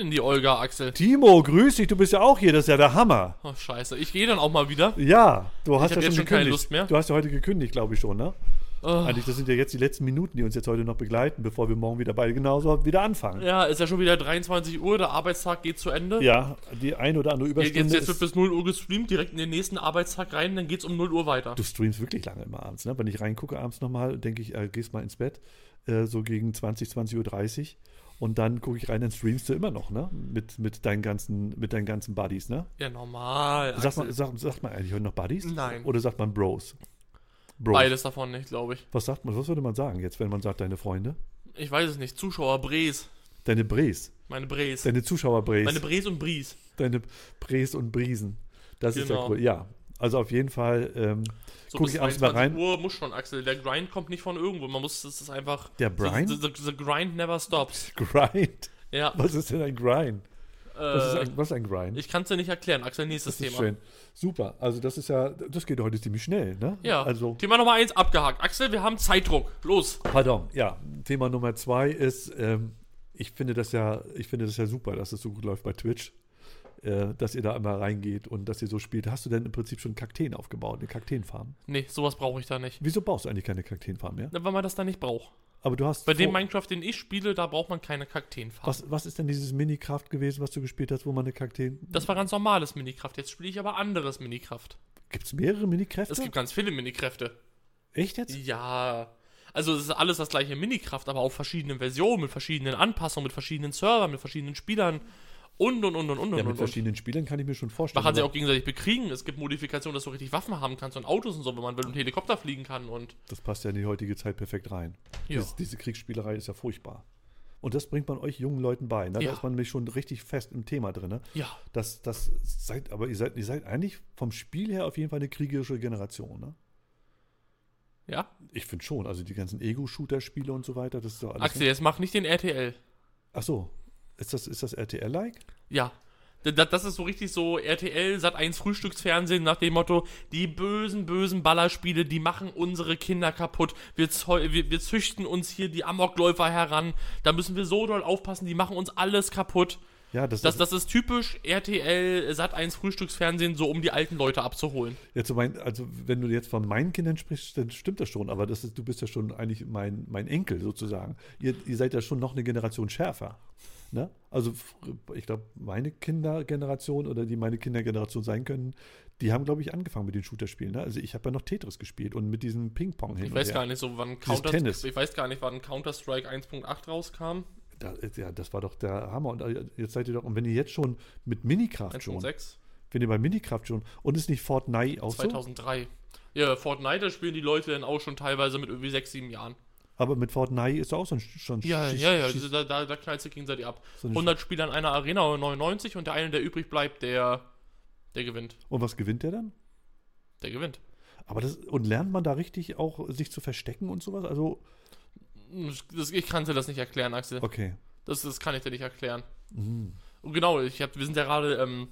rein in die Olga, Axel. Timo, grüß dich, du bist ja auch hier, das ist ja der Hammer. Oh, scheiße. Ich gehe dann auch mal wieder. Ja, du hast hab ja jetzt schon schon keine gekündigt. Lust mehr. Du hast ja heute gekündigt, glaube ich schon, ne? Oh. Eigentlich, das sind ja jetzt die letzten Minuten, die uns jetzt heute noch begleiten, bevor wir morgen wieder beide genauso wieder anfangen. Ja, ist ja schon wieder 23 Uhr, der Arbeitstag geht zu Ende. Ja, die ein oder andere Überstunde jetzt, jetzt wird bis 0 Uhr gestreamt, direkt in den nächsten Arbeitstag rein, dann geht's um 0 Uhr weiter. Du streamst wirklich lange immer abends, ne? Wenn ich reingucke abends nochmal, denke ich, äh, gehst mal ins Bett, äh, so gegen 20, 20.30 Uhr. Und dann gucke ich rein, dann streamst du immer noch, ne? Mit, mit, deinen, ganzen, mit deinen ganzen Buddies, ne? Ja, normal. Sagt Axel. man, sagt, sagt man eigentlich heute noch Buddies? Nein. Oder sagt man Bros? Bros. Beides davon nicht, glaube ich. Was sagt man, was würde man sagen jetzt, wenn man sagt, deine Freunde? Ich weiß es nicht. Zuschauer Bres. Deine Bres. Meine Bres. Deine Zuschauer Bres. Meine Bres und Bries. deine Bres und Briesen. Das ist ja Genau. cool. Ja, also auf jeden Fall ähm, So gucke bis ich abends mal 22 rein. Uhr muss schon, Axel. Der Grind kommt nicht von irgendwo. Man muss, das ist einfach. Der Brian? The, the, the grind never stops. Grind. Ja. Was ist denn ein Grind? Was ist Äh, ein, was ist ein Grind? ich kann es dir nicht erklären. Axel, nächstes das ist Thema. schön. Super. Also das ist ja, das geht heute ziemlich schnell, ne? Ja. Also, Thema Nummer 1 abgehakt. Axel, wir haben Zeitdruck. Los. pardon. Ja, Thema Nummer zwei ist, ähm, ich finde das ja, ich finde das ja super, dass es so gut läuft bei Twitch. Äh, dass ihr da immer reingeht und dass ihr so spielt. Hast du denn im Prinzip schon Kakteen aufgebaut, eine Kakteenfarm? Nee, sowas brauche ich da nicht. Wieso baust du eigentlich keine Kakteenfarm mehr? Na, Weil man das da nicht braucht. Aber du hast Bei dem Minecraft, den ich spiele, da braucht man keine Kakteenfarm. Was, was ist denn dieses Minikraft gewesen, was du gespielt hast, wo man eine Kakteen. Das war ganz normales Minikraft. Jetzt spiele ich aber anderes Minikraft. Gibt es mehrere Minikräfte? Es gibt ganz viele Minikräfte. Echt jetzt? Ja. Also es ist alles das gleiche Minikraft, aber auf verschiedenen Versionen, mit verschiedenen Anpassungen, mit verschiedenen Servern, mit verschiedenen Spielern und und und und und Ja, und mit und. verschiedenen Spielern kann ich mir schon vorstellen. Man kann sie aber auch gegenseitig bekriegen. Es gibt Modifikationen, dass du richtig Waffen haben kannst und Autos und so, wenn man will und Helikopter fliegen kann und Das passt ja in die heutige Zeit perfekt rein. Ja. Dies, diese Kriegsspielerei ist ja furchtbar. Und das bringt man euch jungen Leuten bei. Ne? Da Ja. ist man nämlich schon richtig fest im Thema drin. Ne? ja. Das, das seid, aber ihr seid, ihr seid eigentlich vom Spiel her auf jeden Fall eine kriegerische Generation. Ne? Ja. Ich finde schon. Also die ganzen Ego-Shooter-Spiele und so weiter, das ist doch alles. Axel, jetzt mach nicht den RTL. Ach so. Ist das, ist das RTL-like? Ja. Das ist so richtig so RTL, Sat 1 Frühstücksfernsehen nach dem Motto, die bösen, bösen Ballerspiele, die machen unsere Kinder kaputt. Wir, wir, wir züchten uns hier die Amokläufer heran. Da müssen wir so doll aufpassen, die machen uns alles kaputt. Ja, das, Das, ist. das ist typisch RTL, Sat 1 Frühstücksfernsehen, so um die alten Leute abzuholen. So mein, also wenn du jetzt von meinen Kindern sprichst, dann stimmt das schon, aber das ist, du bist ja schon eigentlich mein, mein Enkel sozusagen. Ihr, ihr seid ja schon noch eine Generation schärfer. Ne? Also ich glaube, meine Kindergeneration oder die meine Kindergeneration sein können, die haben, glaube ich, angefangen mit den Shooterspielen. Ne? Also ich habe ja noch Tetris gespielt und mit diesem Ping-Pong hin Ich weiß gar nicht, so wann Counter Tennis. ich weiß gar nicht, wann Counter-Strike 1.8 rauskam. Da, ja, das war doch der Hammer. Und äh, jetzt seid ihr doch, und wenn ihr jetzt schon mit Minikraft schon, 1.6. wenn ihr bei Minikraft schon, und ist nicht Fortnite auch so? 2003. Ja, Fortnite, da spielen die Leute dann auch schon teilweise mit irgendwie 6, 7 Jahren. Aber mit Fortnite ist doch auch so ein schon Ja, ja, ja, Schieß- da, da, da knallst du gegenseitig ab. so eine 100 Spieler in einer Arena 99 und der eine, der übrig bleibt, der, der gewinnt. Und was gewinnt der dann? Der gewinnt. Aber das, und lernt man da richtig auch, sich zu verstecken und sowas? Also, Das, ich kann dir das nicht erklären, Axel. okay. Das, das kann ich dir nicht erklären. Mhm. Und genau, ich hab, wir sind ja gerade, ähm,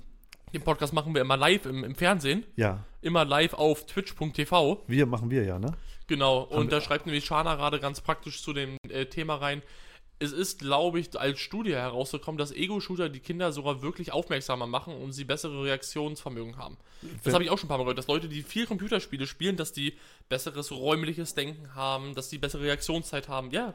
den Podcast machen wir immer live im, im Fernsehen. Ja, Immer live auf twitch.tv. wir machen wir ja, ne? Genau, und da schreibt nämlich Shana gerade ganz praktisch zu dem äh, Thema rein. Es ist, glaube ich, als Studie herausgekommen, dass Ego-Shooter die Kinder sogar wirklich aufmerksamer machen und sie bessere Reaktionsvermögen haben. Das habe ich auch schon ein paar Mal gehört, dass Leute, die viel Computerspiele spielen, dass die besseres räumliches Denken haben, dass die bessere Reaktionszeit haben. Ja,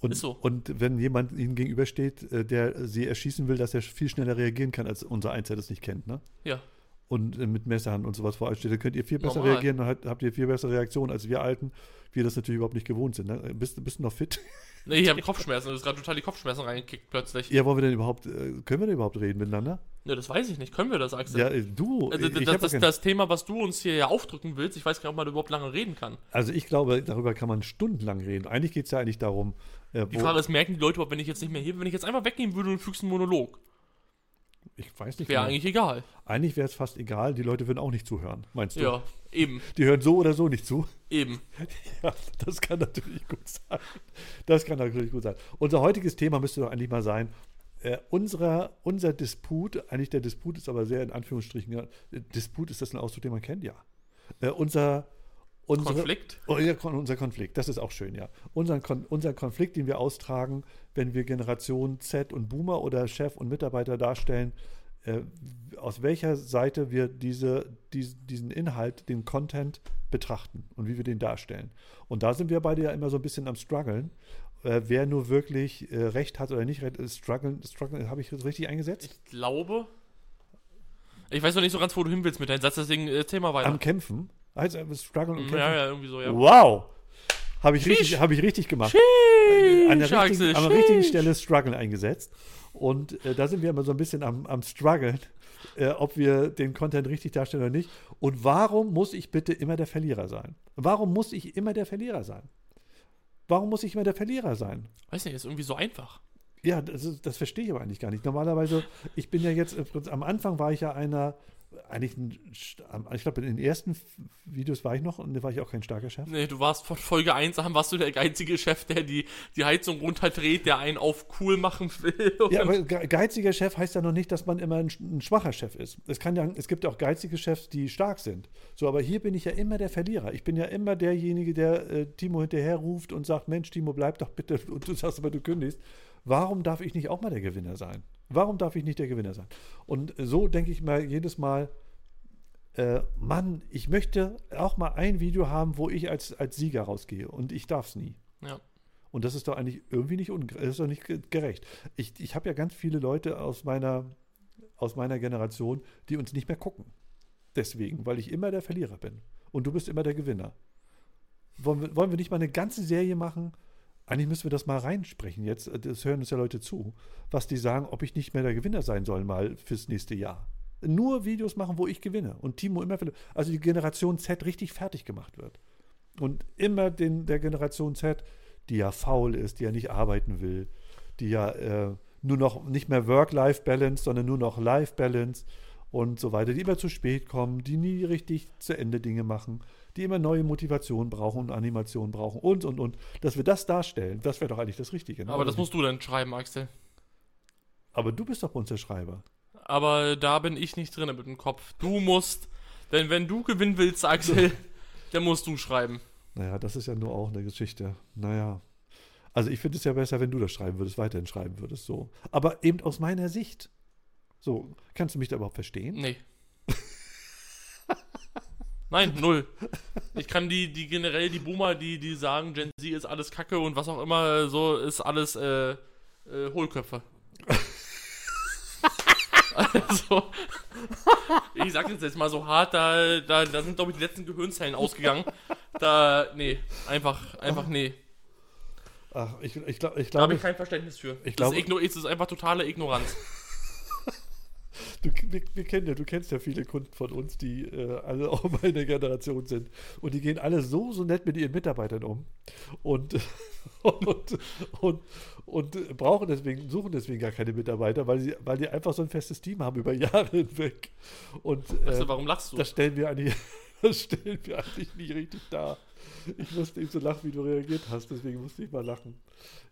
Und, Ist so. und wenn jemand ihnen gegenübersteht, äh, der sie erschießen will, dass er viel schneller reagieren kann, als unser Eins, der das nicht kennt, ne? ja. Und äh, mit Messerhand und sowas vor euch steht, dann könnt ihr viel besser Normal. reagieren und habt, ihr viel bessere Reaktionen als wir Alten, wir das natürlich überhaupt nicht gewohnt sind. Ne? Bist, bist du noch fit? Nee, ich habe Kopfschmerzen, das ist gerade total die Kopfschmerzen reingekickt plötzlich. Ja, wollen wir denn überhaupt, äh, können wir denn überhaupt reden miteinander? Ja, das weiß ich nicht. Können wir das, Axel? Ja, äh, du, Also, das, das, kein- das Thema, was du uns hier ja aufdrücken willst, ich weiß gar nicht, ob man überhaupt lange reden kann. also ich glaube, darüber kann man stundenlang reden. Eigentlich geht es ja eigentlich darum, äh, Die Frage ist, merken die Leute überhaupt, wenn ich jetzt nicht mehr hebe, wenn ich jetzt einfach weggehen würde und du fügst einen Monolog? Ich weiß nicht Wäre genau. eigentlich egal. Eigentlich wäre es fast egal, die Leute würden auch nicht zuhören, meinst du? Ja, eben, Die hören so oder so nicht zu. eben. Ja, das kann natürlich gut sein. Das kann natürlich gut sein. Unser heutiges Thema müsste doch eigentlich mal sein, äh, unserer, unser Disput, eigentlich der Disput ist aber sehr in Anführungsstrichen, Disput ist das ein Ausdruck, den man kennt, ja. Äh, unser, unsere, Konflikt? Oh, unser Konflikt, das ist auch schön, ja. Unser, unser Konflikt, den wir austragen, wenn wir Generation Z und Boomer oder Chef und Mitarbeiter darstellen, äh, aus welcher Seite wir diese, dies- diesen Inhalt, den Content betrachten und wie wir den darstellen. Und da sind wir beide ja immer so ein bisschen am struggeln. Äh, wer nur wirklich äh, Recht hat oder nicht Recht, ist struggeln, struggeln habe ich das richtig eingesetzt? Ich glaube. Ich weiß noch nicht so ganz, wo du hin willst mit deinem Satz, deswegen äh, mal weiter. Am Kämpfen. Heißt äh, struggeln und kämpfen? ja, ja, irgendwie so, ja. Wow! Habe ich, richtig, hab ich richtig gemacht. Sheesh, an der, richtigen, an der richtigen. Stelle Struggle eingesetzt. Und äh, da sind wir immer so ein bisschen am, am Struggeln, äh, ob wir den Content richtig darstellen oder nicht. Und warum muss ich bitte immer der Verlierer sein? Warum muss ich immer der Verlierer sein? Warum muss ich immer der Verlierer sein? Weiß nicht, ist irgendwie so einfach. Ja, das, ist, das verstehe ich aber eigentlich gar nicht. Normalerweise, ich bin ja jetzt, Prinzip- am Anfang war ich ja einer, eigentlich, ein, ich glaube, in den ersten Videos war ich noch und da war ich auch kein starker Chef. Nee, du warst von Folge 1 an, warst du der geizige Chef, der die, die Heizung runterdreht, der einen auf cool machen will. Ja, aber ge- geiziger Chef heißt ja noch nicht, dass man immer ein, ein schwacher Chef ist. Es, kann ja, es gibt ja auch geizige Chefs, die stark sind. So, aber hier bin ich ja immer der Verlierer. Ich bin ja immer derjenige, der äh, Timo hinterher ruft und sagt, Mensch, Timo, bleib doch bitte. Und du sagst aber, du kündigst. Warum darf ich nicht auch mal der Gewinner sein? Warum darf ich nicht der Gewinner sein? Und so denke ich mal jedes Mal, äh, Mann, ich möchte auch mal ein Video haben, wo ich als, als Sieger rausgehe. Und ich darf es nie. ja. Und das ist doch eigentlich irgendwie nicht, das ist doch nicht ge- gerecht. Ich, ich habe ja ganz viele Leute aus meiner, aus meiner Generation, die uns nicht mehr gucken. Deswegen, weil ich immer der Verlierer bin. Und du bist immer der Gewinner. Wollen wir, wollen wir nicht mal eine ganze Serie machen? Eigentlich müssen wir das mal reinsprechen jetzt. Das hören uns ja Leute zu, was die sagen, ob ich nicht mehr der Gewinner sein soll, mal fürs nächste Jahr. Nur Videos machen, wo ich gewinne. Und Timo immer. Also die Generation Z richtig fertig gemacht wird. Und immer den, der Generation Z, die ja faul ist, die ja nicht arbeiten will, die ja äh, nur noch nicht mehr Work-Life-Balance, sondern nur noch Life-Balance und so weiter, die immer zu spät kommen, die nie richtig zu Ende Dinge machen, die immer neue Motivation brauchen und Animation brauchen und und und. Dass wir das darstellen, das wäre doch eigentlich das Richtige. Ne? Aber das musst du dann schreiben, Axel. Aber du bist doch bei uns der Schreiber. Aber da bin ich nicht drin mit dem Kopf. Du musst, denn wenn du gewinnen willst, Axel, dann musst du schreiben. Naja, das ist ja nur auch eine Geschichte. Naja. Also ich finde es ja besser, wenn du das schreiben würdest, weiterhin schreiben würdest, so. Aber eben aus meiner Sicht. So, kannst du mich da überhaupt verstehen? Nee. Nein, null. Ich kann die, die generell, die Boomer, die, die sagen, Gen Z ist alles Kacke und was auch immer, so ist alles äh, äh, Hohlköpfe. also, ich sag das jetzt mal so hart, da, da, da sind, glaube ich, die letzten Gehirnzellen ausgegangen. Da, nee, einfach, einfach nee. Ach, ich, ich, glaub, ich Da habe ich kein Verständnis für. Ich das, glaube- ist es ist einfach totale Ignoranz. Du, wir, wir kennen ja, du kennst ja viele Kunden von uns, die äh, alle auch meine Generation sind. Und die gehen alle so, so nett mit ihren Mitarbeitern um. Und, und, und, und brauchen deswegen, suchen deswegen gar keine Mitarbeiter, weil sie, weil die einfach so ein festes Team haben über Jahre hinweg. Und äh, du, warum lachst du? das stellen wir eigentlich, das stellen wir eigentlich nie richtig dar. Ich musste eben so lachen, wie du reagiert hast, deswegen musste ich mal lachen.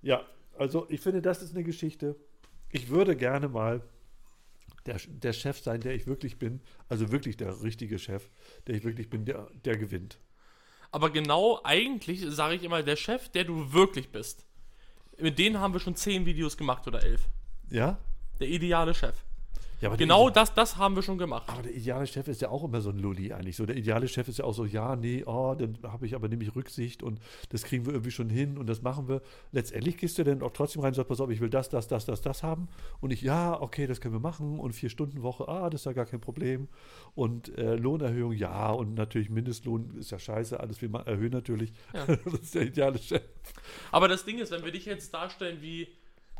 Ja, also ich finde, das ist eine Geschichte. Ich würde gerne mal der, der Chef sein, der ich wirklich bin. Also wirklich der richtige Chef, der ich wirklich bin, der, der gewinnt. Aber genau eigentlich sage ich immer, der Chef, der du wirklich bist. Mit denen haben wir schon zehn Videos gemacht oder elf. Ja? Der ideale Chef. Ja, aber Genau das, das haben wir schon gemacht. aber der ideale Chef ist ja auch immer so ein Lulli eigentlich. So, der ideale Chef ist ja auch so, ja, nee, oh, dann habe ich aber nämlich Rücksicht und das kriegen wir irgendwie schon hin und das machen wir. Letztendlich gehst du dann auch trotzdem rein und sagst, pass auf, ich will das, das, das, das, das haben. Und ich, ja, okay, das können wir machen. Und vier Stunden Woche, ah, das ist ja gar kein Problem. Und äh, Lohnerhöhung, ja. Und natürlich Mindestlohn ist ja scheiße, alles man erhöhen natürlich. Ja. das ist der ideale Chef, Aber das Ding ist, wenn wir dich jetzt darstellen wie.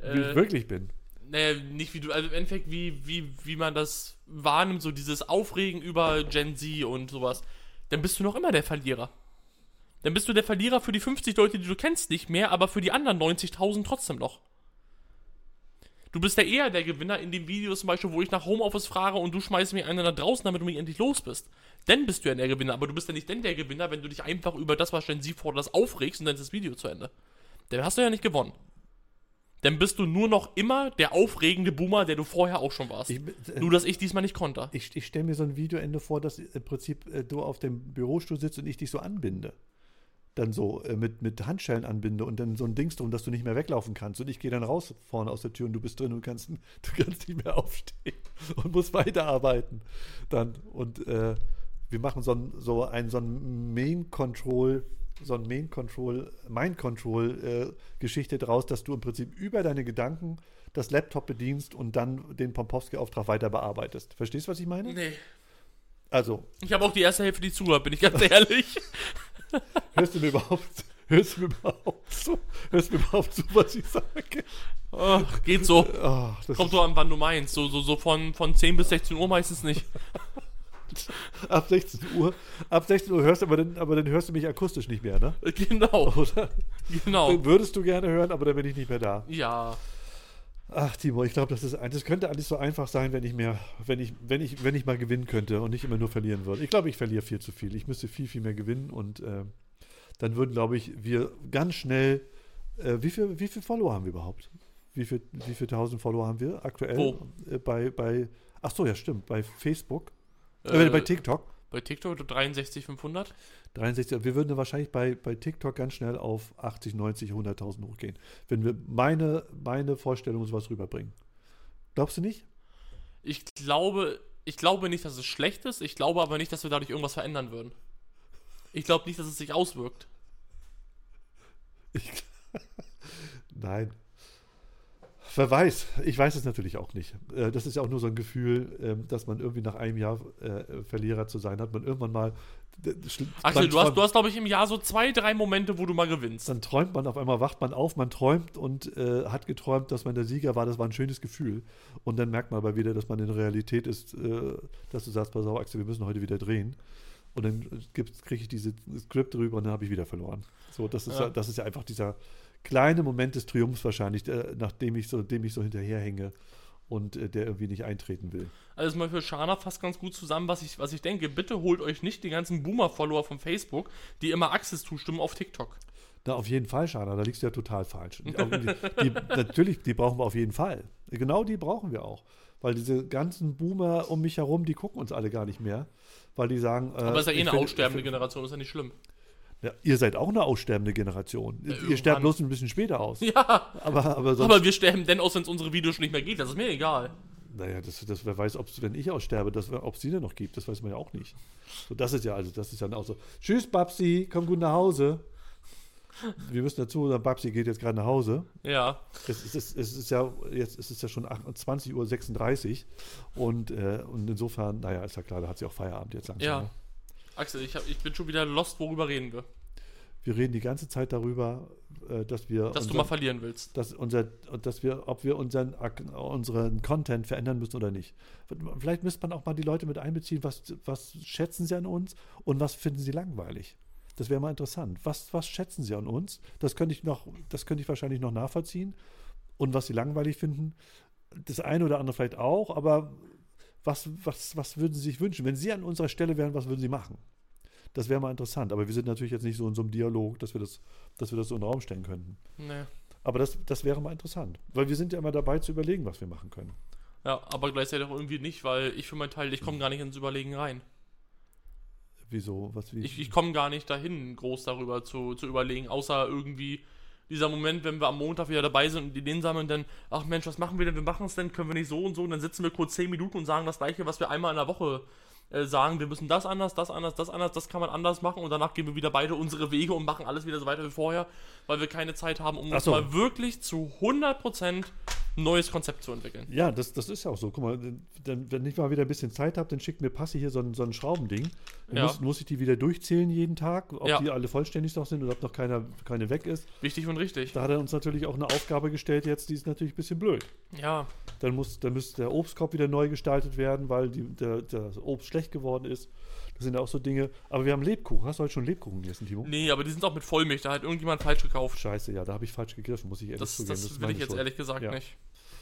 wie Äh, ich wirklich bin. Naja, nicht wie du, also im Endeffekt, wie, wie, wie man das wahrnimmt, so dieses Aufregen über Gen Z und sowas, dann bist du noch immer der Verlierer. Dann bist du der Verlierer für die 50 Leute, die du kennst, nicht mehr, aber für die anderen 90.000 trotzdem noch. Du bist ja eher der Gewinner in dem Video zum Beispiel, wo ich nach Homeoffice frage und du schmeißt mir einen nach draußen, damit du mich endlich los bist. Dann bist du ja der Gewinner, aber du bist ja nicht denn der Gewinner, wenn du dich einfach über das, was Gen Z fordert, aufregst und dann ist das Video zu Ende. Dann hast du ja nicht gewonnen. Dann bist du nur noch immer der aufregende Boomer, der du vorher auch schon warst. Ich, äh, nur, dass ich diesmal nicht konnte. ich, ich stelle mir so ein Videoende vor, dass im Prinzip äh, du auf dem Bürostuhl sitzt und ich dich so anbinde. Dann so äh, mit, mit Handschellen anbinde und dann so ein Dings drum, dass du nicht mehr weglaufen kannst. Und ich gehe dann raus vorne aus der Tür und du bist drin und kannst, du kannst nicht mehr aufstehen und musst weiterarbeiten. Dann und äh, wir machen so ein, so ein, so ein Main Control, so ein Main Control, Mind Control äh, Geschichte draus, dass du im Prinzip über deine Gedanken das Laptop bedienst und dann den Pompowski-Auftrag weiter bearbeitest. Verstehst du, was ich meine? Nee. Also, Ich habe auch die erste Hälfte nicht zugehört, bin ich ganz ehrlich. hörst du mir überhaupt, hörst du mir überhaupt zu, hörst du mir überhaupt zu, was ich sage? Ach, geht so. Das Kommt doch an, wann du meinst. So, so, so von, von 10 bis 16 Uhr meistens nicht. Ab 16 Uhr, ab 16 Uhr hörst du, aber dann, aber dann hörst du mich akustisch nicht mehr, ne? Genau, Oder? genau. Dann würdest du gerne hören, aber dann bin ich nicht mehr da. Ja, Ach, Timo, ich glaube, das ist ein- das könnte alles so einfach sein, wenn ich mehr, wenn ich, wenn ich, wenn ich mal gewinnen könnte und nicht immer nur verlieren würde. Ich glaube, ich verliere viel zu viel. Ich müsste viel, viel mehr gewinnen und äh, dann würden, glaube ich, wir ganz schnell. Äh, wie viel, wie viel Follower haben wir überhaupt? Wie viel, wie viel tausend Follower haben wir aktuell? Wo? Äh, bei, bei, ach so, ja, stimmt. Bei Facebook, äh, bei TikTok. bei TikTok 63,500. 63, wir würden wahrscheinlich bei, bei TikTok ganz schnell auf 80, 90, 100.000 hochgehen, wenn wir meine, meine Vorstellung und sowas rüberbringen. Glaubst du nicht? Ich glaube, ich glaube nicht, dass es schlecht ist. Ich glaube aber nicht, dass wir dadurch irgendwas verändern würden. Ich glaube nicht, dass es sich auswirkt. Ich, nein. Wer weiß, ich weiß es natürlich auch nicht. Äh, Das ist ja auch nur so ein Gefühl, ähm, dass man irgendwie nach einem Jahr äh, Verlierer zu sein hat, man irgendwann mal. Axel, du hast, du hast glaube ich, im Jahr so zwei, drei Momente, wo du mal gewinnst. Dann träumt man, auf einmal wacht man auf, man träumt und äh, hat geträumt, dass man der Sieger war. Das war ein schönes Gefühl. Und dann merkt man aber wieder, dass man in Realität ist, äh, dass du sagst, pass auf, Axel, wir müssen heute wieder drehen. Und dann kriege ich diese Skript drüber und dann habe ich wieder verloren. So, das ist ja. Ja. das ist ja einfach dieser kleine Moment des Triumphs wahrscheinlich, äh, nachdem ich so, dem ich so hinterherhänge und äh, der irgendwie nicht eintreten will. Also mal für Shana fast ganz gut zusammen, was ich, was ich denke. Bitte holt euch nicht die ganzen Boomer-Follower von Facebook, die immer Axis zustimmen auf TikTok. Na, auf jeden Fall, Schana, da liegst du ja total falsch. Die, die, natürlich, die brauchen wir auf jeden Fall. Genau die brauchen wir auch. Weil diese ganzen Boomer um mich herum, die gucken uns alle gar nicht mehr. Weil die sagen. Äh, Aber ist ja eh eine aussterbende Generation, ist ja nicht schlimm. Ja, ihr seid auch eine aussterbende Generation. ihr irgendwann. sterbt bloß ein bisschen später aus. Ja, Aber, aber sonst. aber wir sterben denn aus, wenn es unsere Videos schon nicht mehr geht. Das ist mir egal. naja, das, das, wer weiß, ob's, wenn ich aussterbe, ob es sie denn noch gibt, das weiß man ja auch nicht. So, das ist ja, also, das ist dann auch so. Tschüss, Babsi, komm gut nach Hause. Wir müssen dazu sagen, Babsi geht jetzt gerade nach Hause. Ja. Es ist, es ist ja, jetzt ist es ja schon 20.36 Uhr und, äh, und insofern, naja, ist ja klar, da hat sie auch Feierabend jetzt langsam. Ja. Ne? Axel, ich, hab, ich bin schon wieder lost, worüber reden wir. Wir reden die ganze Zeit darüber, äh, dass wir, Dass du unseren- mal verlieren willst. dass, unser, dass wir, ob wir unseren, unseren Content verändern müssen oder nicht. Vielleicht müsste man auch mal die Leute mit einbeziehen, was, was schätzen sie an uns und was finden sie langweilig. Das wäre mal interessant. Was, was schätzen sie an uns? Das könnte ich noch, das könnte ich wahrscheinlich noch nachvollziehen. Und was sie langweilig finden, das eine oder andere vielleicht auch, aber was, was, was würden sie sich wünschen? Wenn sie an unserer Stelle wären, was würden sie machen? Das wäre mal interessant. Aber wir sind natürlich jetzt nicht so in so einem Dialog, dass wir das, dass wir das so in den Raum stellen könnten. Nee. Aber das, das wäre mal interessant. Weil wir sind ja immer dabei zu überlegen, was wir machen können. Ja, aber gleichzeitig auch irgendwie nicht, weil ich für meinen Teil, ich komme gar nicht ins Überlegen rein. Wieso? Was wie? Ich, ich komme gar nicht dahin, groß darüber zu, zu überlegen, außer irgendwie dieser Moment, wenn wir am Montag wieder dabei sind und Ideen sammeln, dann, ach Mensch, was machen wir denn? Wir machen es denn, können wir nicht so und so und dann sitzen wir kurz 10 Minuten und sagen das gleiche, was wir einmal in der Woche äh, sagen. Wir müssen das anders, das anders, das anders, das kann man anders machen und danach gehen wir wieder beide unsere Wege und machen alles wieder so weiter wie vorher, weil wir keine Zeit haben, um Ach uns so. mal wirklich zu 100% ein neues Konzept zu entwickeln. ja, das, das ist ja auch so. Guck mal, dann, wenn ich mal wieder ein bisschen Zeit habe, dann schickt mir Passi hier so ein, so ein Schraubending. Dann Ja. muss, muss ich die wieder durchzählen jeden Tag, ob Ja. die alle vollständig noch sind oder ob noch keiner, keine weg ist. Wichtig und richtig. Da hat er uns natürlich auch eine Aufgabe gestellt jetzt, die ist natürlich ein bisschen blöd. Ja, Dann muss, dann müsste der Obstkorb wieder neu gestaltet werden, weil die, der, das Obst schlecht geworden ist. Das sind ja auch so Dinge. Aber wir haben Lebkuchen. Hast du heute schon Lebkuchen gegessen, Timo? nee, aber die sind auch mit Vollmilch, da hat irgendjemand falsch gekauft. Scheiße, ja, da habe ich falsch gegriffen, muss ich ehrlich Das, zugeben. das ist will ich jetzt Schuld. ehrlich gesagt Ja. nicht.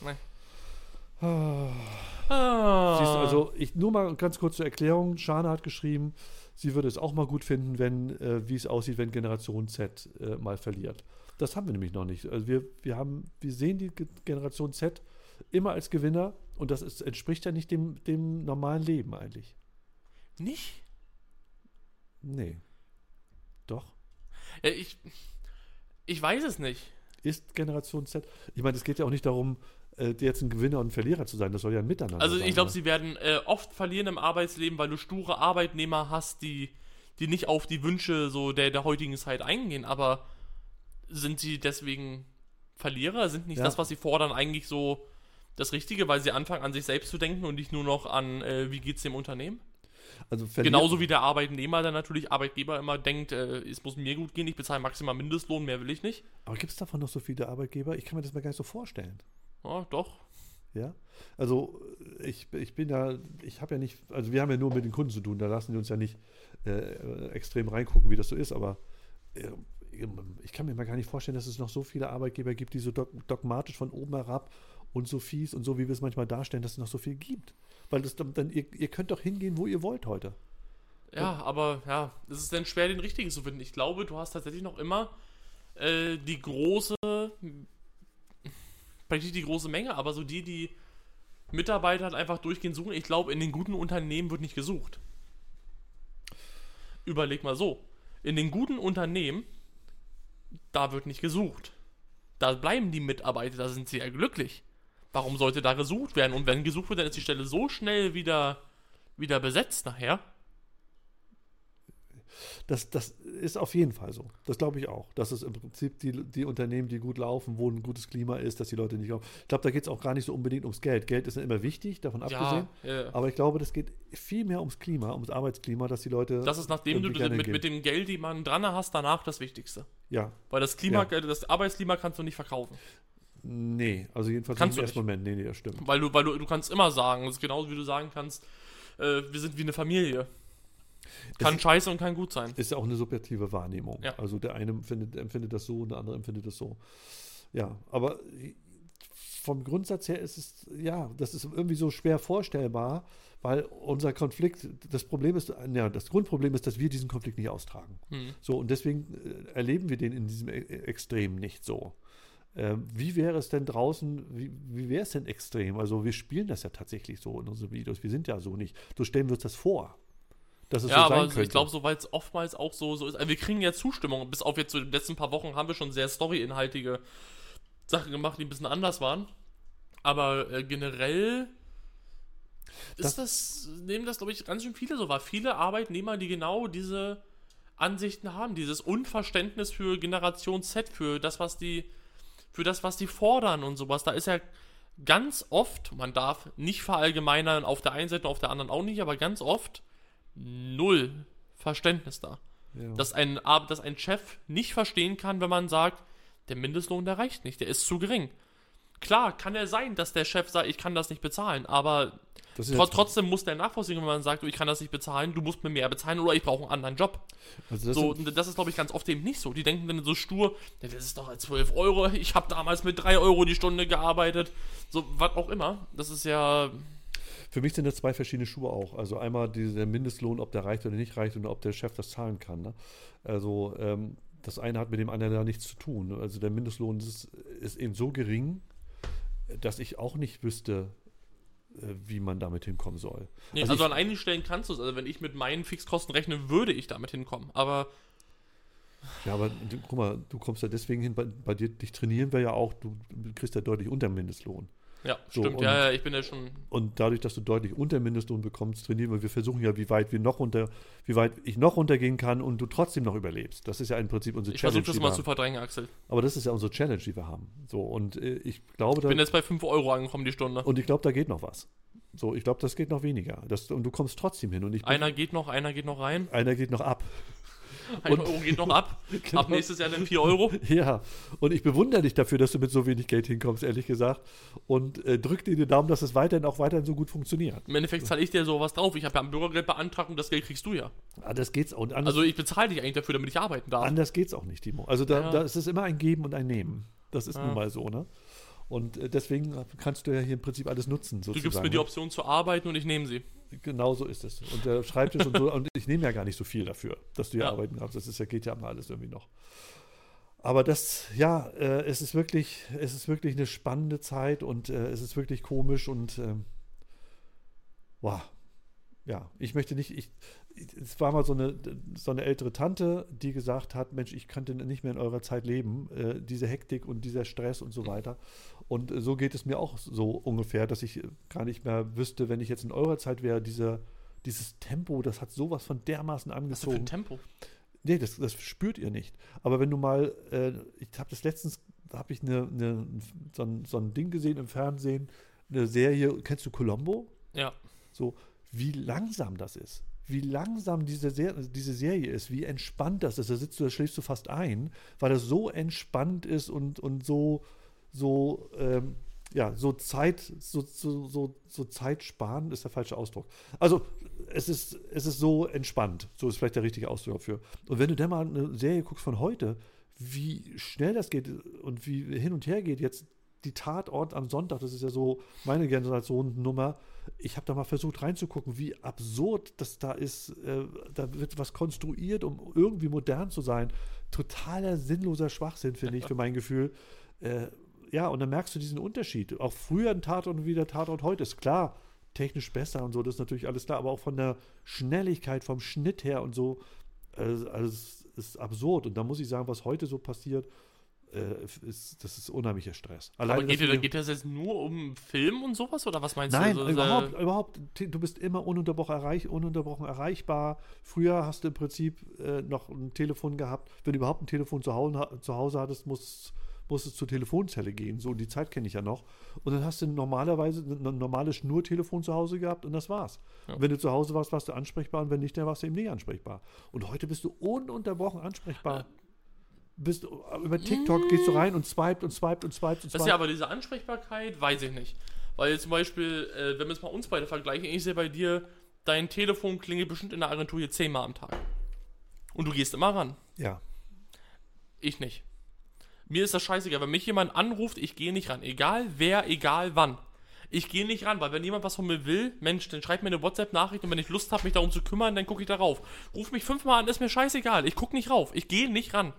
Nee. Ah. Ah. Siehst du, also ich nur mal ganz kurz zur Erklärung. Shana hat geschrieben, sie würde es auch mal gut finden, wenn, äh, wie es aussieht, wenn Generation Z äh, mal verliert. Das haben wir nämlich noch nicht. Also wir, wir haben, wir sehen die Ge- Generation Z immer als Gewinner und das ist, entspricht ja nicht dem, dem normalen Leben eigentlich. Nicht? Nee. Doch. Ja, ich, ich weiß es nicht. Ist Generation Z. Ich meine, es geht ja auch nicht darum, äh, jetzt ein Gewinner und ein Verlierer zu sein. Das soll ja ein Miteinander Also sein. ich glaube, ne? sie werden äh, oft verlieren im Arbeitsleben, weil du sture Arbeitnehmer hast, die, die nicht auf die Wünsche so der, der heutigen Zeit eingehen. Aber sind sie deswegen Verlierer? Sind nicht Ja. das, was sie fordern, eigentlich so das Richtige, weil sie anfangen an sich selbst zu denken und nicht nur noch an, äh, wie geht's dem Unternehmen? Also Genauso wie der Arbeitnehmer dann natürlich Arbeitgeber immer denkt, äh, es muss mir gut gehen, ich bezahle maximal Mindestlohn, mehr will ich nicht. Aber gibt es davon noch so viele Arbeitgeber? Ich kann mir das mal gar nicht so vorstellen. Ja, doch. Ja, also ich, ich bin ja, ich habe ja nicht, also wir haben ja nur mit den Kunden zu tun, da lassen die uns ja nicht äh, äh, extrem reingucken, wie das so ist, aber äh, ich kann mir mal gar nicht vorstellen, dass es noch so viele Arbeitgeber gibt, die so dog dogmatisch von oben herab und so fies und so, wie wir es manchmal darstellen, dass es noch so viel gibt. Weil das dann, dann ihr, ihr könnt doch hingehen, wo ihr wollt heute. Ja, aber ja, es ist dann schwer, den richtigen zu finden. Ich glaube, du hast tatsächlich noch immer äh, die große, vielleicht nicht die große Menge, aber so die, die Mitarbeiter halt einfach durchgehend suchen. Ich glaube, in den guten Unternehmen wird nicht gesucht. Überleg mal so. In den guten Unternehmen, da wird nicht gesucht. Da bleiben die Mitarbeiter, da sind sie ja glücklich. Warum sollte da gesucht werden? Und wenn gesucht wird, dann ist die Stelle so schnell wieder, wieder besetzt nachher. Das, das ist auf jeden Fall so. Das glaube ich auch. Dass es im Prinzip die, die Unternehmen, die gut laufen, wo ein gutes Klima ist, dass die Leute nicht auf. Ich glaube, da geht es auch gar nicht so unbedingt ums Geld. Geld ist ja immer wichtig, davon abgesehen. Ja, ja. Aber ich glaube, das geht viel mehr ums Klima, ums Arbeitsklima, dass die Leute. Das ist, nachdem du mit, mit dem Geld, die man dran hast, danach das Wichtigste. Ja, Weil das Klima, Ja. das Arbeitsklima kannst du nicht verkaufen. Nee, also jedenfalls Kannst im du ersten Moment. Nee, nee, das stimmt. Weil du, weil du, du kannst immer sagen, das ist genauso wie du sagen kannst, äh, wir sind wie eine Familie. Kann Es- scheiße und kann gut sein. Ist ja auch eine subjektive Wahrnehmung. Ja. Also der eine empfindet, empfindet das so und der andere empfindet das so. Ja, aber vom Grundsatz her ist es, ja, das ist irgendwie so schwer vorstellbar, weil unser Konflikt, das Problem ist, ja, das Grundproblem ist, dass wir diesen Konflikt nicht austragen. Hm. So, und deswegen äh, erleben wir den in diesem e Extrem nicht so. Ähm, wie wäre es denn draußen, wie, wie wäre es denn extrem? Also wir spielen das ja tatsächlich so in unseren Videos. Wir sind ja so nicht. So stellen wir uns das vor. Dass es Ja, so sein aber könnte. ich glaube, so weil es oftmals auch so, so ist. Also wir kriegen ja Zustimmung. Bis auf jetzt so die letzten paar Wochen haben wir schon sehr storyinhaltige Sachen gemacht, die ein bisschen anders waren. Aber äh, generell Das- ist das, nehmen das, glaube ich, ganz schön viele so wahr. Viele Arbeitnehmer, die genau diese Ansichten haben, dieses Unverständnis für Generation Z, für das, was die, für das, was die fordern und sowas. Da ist ja ganz oft, man darf nicht verallgemeinern auf der einen Seite und auf der anderen auch nicht, aber ganz oft null Verständnis da. ja. Dass ein, dass ein Chef nicht verstehen kann, wenn man sagt, der Mindestlohn, der reicht nicht, der ist zu gering. Klar, kann er sein, dass der Chef sagt, ich kann das nicht bezahlen, aber tro trotzdem muss der nachvollziehen, wenn man sagt, ich kann das nicht bezahlen, du musst mir mehr bezahlen oder ich brauche einen anderen Job. also das so, das ist, glaube ich, ganz oft eben nicht so. Die denken dann so stur, ja, das ist doch 12 Euro, ich habe damals mit 3 Euro die Stunde gearbeitet. So, was auch immer. Das ist ja, für mich sind das zwei verschiedene Schuhe auch. Also einmal der Mindestlohn, ob der reicht oder nicht reicht und ob der Chef das zahlen kann. Ne? Also ähm, das eine hat mit dem anderen ja nichts zu tun. Also der Mindestlohn ist, ist eben so gering, dass ich auch nicht wüsste, äh, wie man damit hinkommen soll. nee, Also also, an einigen Stellen kannst du es. Also wenn ich mit meinen Fixkosten rechne, würde ich damit hinkommen. Aber Ja, aber du, guck mal, du kommst ja deswegen hin, bei, bei dir, dich trainieren wir ja auch, du kriegst ja deutlich unter dem Mindestlohn. Ja, So, stimmt. und- Ja, ja, ich bin ja schon Und dadurch, dass du deutlich unter Mindestlohn bekommst, trainieren wir. Wir versuchen ja, wie weit wir noch unter, wie weit ich noch runtergehen kann und du trotzdem noch überlebst. Das ist ja im Prinzip unsere Ich Challenge. versuche das mal zu verdrängen, Axel. Aber das ist ja unsere Challenge, die wir haben. So, und äh, ich glaube, Ich da, bin jetzt bei 5 Euro angekommen die Stunde. und ich glaube, da geht noch was. So, ich glaube, das geht noch weniger. Das, und du kommst trotzdem hin. Und ich bin- Einer geht noch, einer geht noch rein. einer geht noch ab. Ein Und- Euro geht noch ab. Genau. Ab nächstes Jahr dann 4 Euro. Ja, und ich bewundere dich dafür, dass du mit so wenig Geld hinkommst, ehrlich gesagt. Und äh, drück dir den Daumen, dass es weiterhin auch weiterhin so gut funktioniert. Im Endeffekt zahle ich dir sowas drauf. Ich habe ja ein Bürgergeld beantragt und das Geld kriegst du ja. Anders geht's und anders, Also ich bezahle dich eigentlich dafür, damit ich arbeiten darf. anders geht's auch nicht, Timo. Also da, Ja. da ist es immer ein Geben und ein Nehmen. Das ist Ja. nun mal so, ne? Und äh, deswegen kannst du ja hier im Prinzip alles nutzen. Du Sozusagen, gibst mir die ne? Option zu arbeiten und ich nehme sie. Genau so ist es. Und der Schreibtisch und so, und ich nehme ja gar nicht so viel dafür, dass du hier Ja. arbeiten kannst. Das ist ja, geht ja mal alles irgendwie noch. Aber das, ja, äh, es ist wirklich, es ist wirklich eine spannende Zeit und äh, es ist wirklich komisch und ähm, wow. Ja, ich möchte nicht, ich, es war mal so eine, so eine ältere Tante, die gesagt hat, Mensch, ich könnte nicht mehr in eurer Zeit leben, äh, diese Hektik und dieser Stress und so weiter. Und äh, so geht es mir auch so ungefähr, dass ich äh, gar nicht mehr wüsste, wenn ich jetzt in eurer Zeit wäre, diese, dieses Tempo, das hat sowas von dermaßen Was ist denn für angezogen. ein Tempo? Nee, das, das spürt ihr nicht. Aber wenn du mal, äh, ich habe das letztens, da habe ich eine, eine, so, ein, so ein Ding gesehen im Fernsehen, eine Serie, kennst du Colombo? Ja. So, wie langsam das ist. Wie langsam diese, Ser diese Serie ist, wie entspannt das ist. Da sitzt du, da schläfst du fast ein, weil das so entspannt ist und, und so, so, ähm, ja, so Zeit, so, so, so, so zeitsparend ist der falsche Ausdruck. Also, es ist, es ist so entspannt. So ist vielleicht der richtige Ausdruck dafür. Und wenn du dann mal eine Serie guckst von heute, wie schnell das geht und wie hin und her geht, jetzt die Tatort am Sonntag, das ist ja so meine Generation-Nummer. Ich habe da mal versucht reinzugucken, wie absurd das da ist. Äh, da wird was konstruiert, um irgendwie modern zu sein. Totaler sinnloser Schwachsinn, finde ich, für mein Gefühl. Äh, ja, und dann merkst du diesen Unterschied. Auch früher ein Tatort und wie der Tatort heute ist. Klar, technisch besser und so, das ist natürlich alles klar, aber auch von der Schnelligkeit, vom Schnitt her und so, äh, also es ist absurd. Und da muss ich sagen, was heute so passiert, ist, das ist unheimlicher Stress. Aber Alleine, geht, dass dir, wir- geht das jetzt nur um Film und sowas oder was meinst Nein, du? Also, überhaupt, äh, überhaupt. Du bist immer ununterbrochen, erreich, ununterbrochen erreichbar. Früher hast du im Prinzip äh, noch ein Telefon gehabt. Wenn du überhaupt ein Telefon zu Hause, zu Hause hattest, musst, musstest zur Telefonzelle gehen. So, die Zeit kenne ich ja noch. Und dann hast du normalerweise ein normales Schnurtelefon zu Hause gehabt und das war's. Ja. Wenn du zu Hause warst, warst du ansprechbar und wenn nicht, dann warst du eben nicht ansprechbar. Und heute bist du ununterbrochen ansprechbar. Bist, über TikTok gehst du rein und swiped und swiped und swiped und Das swiped. ist ja aber diese Ansprechbarkeit, weiß ich nicht. Weil zum Beispiel, äh, wenn wir jetzt mal uns beide vergleichen, ich sehe bei dir, dein Telefon klingelt bestimmt in der Agentur hier zehnmal am Tag. Und du gehst immer ran. ja. Ich nicht. Mir ist das scheißegal. Wenn mich jemand anruft, ich gehe nicht ran. Egal wer, egal wann. Ich gehe nicht ran, weil wenn jemand was von mir will, Mensch, dann schreibt mir eine WhatsApp-Nachricht und wenn ich Lust habe, mich darum zu kümmern, dann gucke ich da rauf. Ruf mich fünfmal an, ist mir scheißegal. Ich gucke nicht rauf. Ich gehe nicht ran.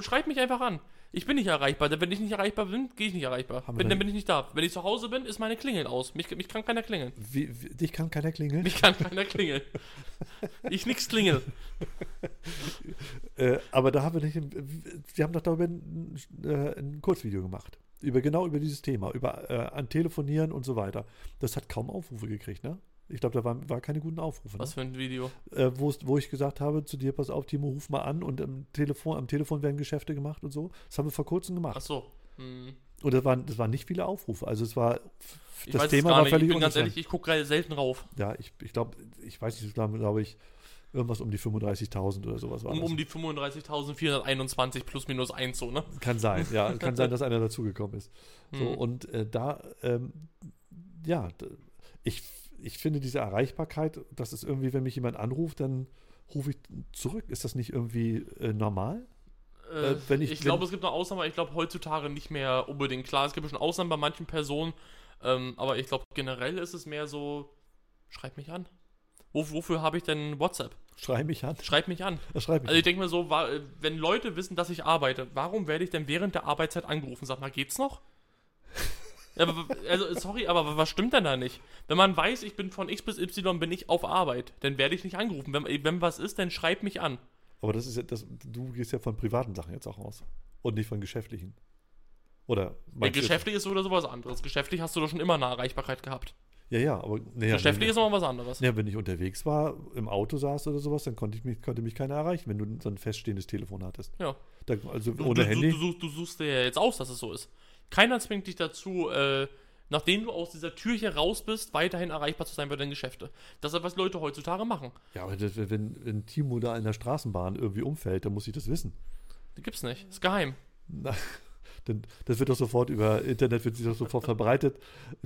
Schreib mich einfach an. Ich bin nicht erreichbar. Wenn ich nicht erreichbar bin, gehe ich nicht erreichbar. Bin, dann- dann bin ich nicht da. Wenn ich zu Hause bin, ist meine Klingel aus. Mich, mich kann keiner klingeln. Wie, wie, dich kann keiner klingeln. Mich kann keiner klingeln. Ich nix klingel. Äh, aber da haben wir nicht, wir haben doch darüber ein, äh, ein Kurzvideo gemacht. Über, genau über dieses Thema, über äh, an Telefonieren und so weiter. Das hat kaum Aufrufe gekriegt, ne? Ich glaube, da waren war keine guten Aufrufe. Was Ne? für ein Video. Äh, wo, ich gesagt habe zu dir, pass auf, Timo, ruf mal an und am Telefon, am Telefon werden Geschäfte gemacht und so. Das haben wir vor kurzem Ach gemacht. so. Hm. Und das waren, das waren nicht viele Aufrufe. Also es war, Ich das weiß Thema es gar war nicht. völlig Ich bin ganz ehrlich, ich gucke selten rauf. Ja, ich, ich glaube, ich weiß nicht, glaube glaub ich, irgendwas um die 35.000 oder sowas war Um, das. um die 35.421 plus minus 1 so, ne? Kann sein, ja. Kann sein, dass einer dazugekommen ist. So, Hm. und äh, da, ähm, ja, ich, ich finde diese Erreichbarkeit, das ist irgendwie, wenn mich jemand anruft, dann rufe ich zurück. Ist das nicht irgendwie äh, normal? Äh, Äh, wenn ich- ich glaube, es gibt noch Ausnahmen, aber ich glaube heutzutage nicht mehr unbedingt. Klar, es gibt schon Ausnahmen bei manchen Personen, ähm, aber ich glaube generell ist es mehr so, schreib mich an. Wo, wofür habe ich denn WhatsApp? Schrei mich an. Schreib mich an. Schreib mich Also ich denke mir so, äh, wenn Leute wissen, dass ich arbeite, warum werde ich denn während der Arbeitszeit angerufen? Sag mal, geht's noch? Aber, also, sorry, aber was stimmt denn da nicht? Wenn man weiß, ich bin von X bis Y, bin ich auf Arbeit, dann werde ich nicht angerufen. Wenn, wenn was ist, dann schreib mich an. Aber das ist ja, das, du gehst ja von privaten Sachen jetzt auch aus. Und nicht von geschäftlichen. Oder Ja, du- geschäftlich ist oder sowas anderes. Geschäftlich hast du doch schon immer eine Erreichbarkeit gehabt. Ja, ja, aber naja, geschäftlich nee, ist nochmal was anderes. Ja, wenn ich unterwegs war, im Auto saß oder sowas, dann konnte ich mich, konnte mich keiner erreichen, wenn du so ein feststehendes Telefon hattest. Ja. Da, also Du, ohne du, Handy. Du, du suchst dir ja jetzt aus, dass es so ist. Keiner zwingt dich dazu, äh, nachdem du aus dieser Tür hier raus bist, weiterhin erreichbar zu sein bei deinen Geschäfte. Das ist, was Leute heutzutage machen. Ja, aber das, wenn, wenn Timo da in der Straßenbahn irgendwie umfällt, dann muss ich das wissen. Das gibt's nicht. Ist geheim. Na, denn das wird doch sofort über Internet wird sich doch sofort verbreitet.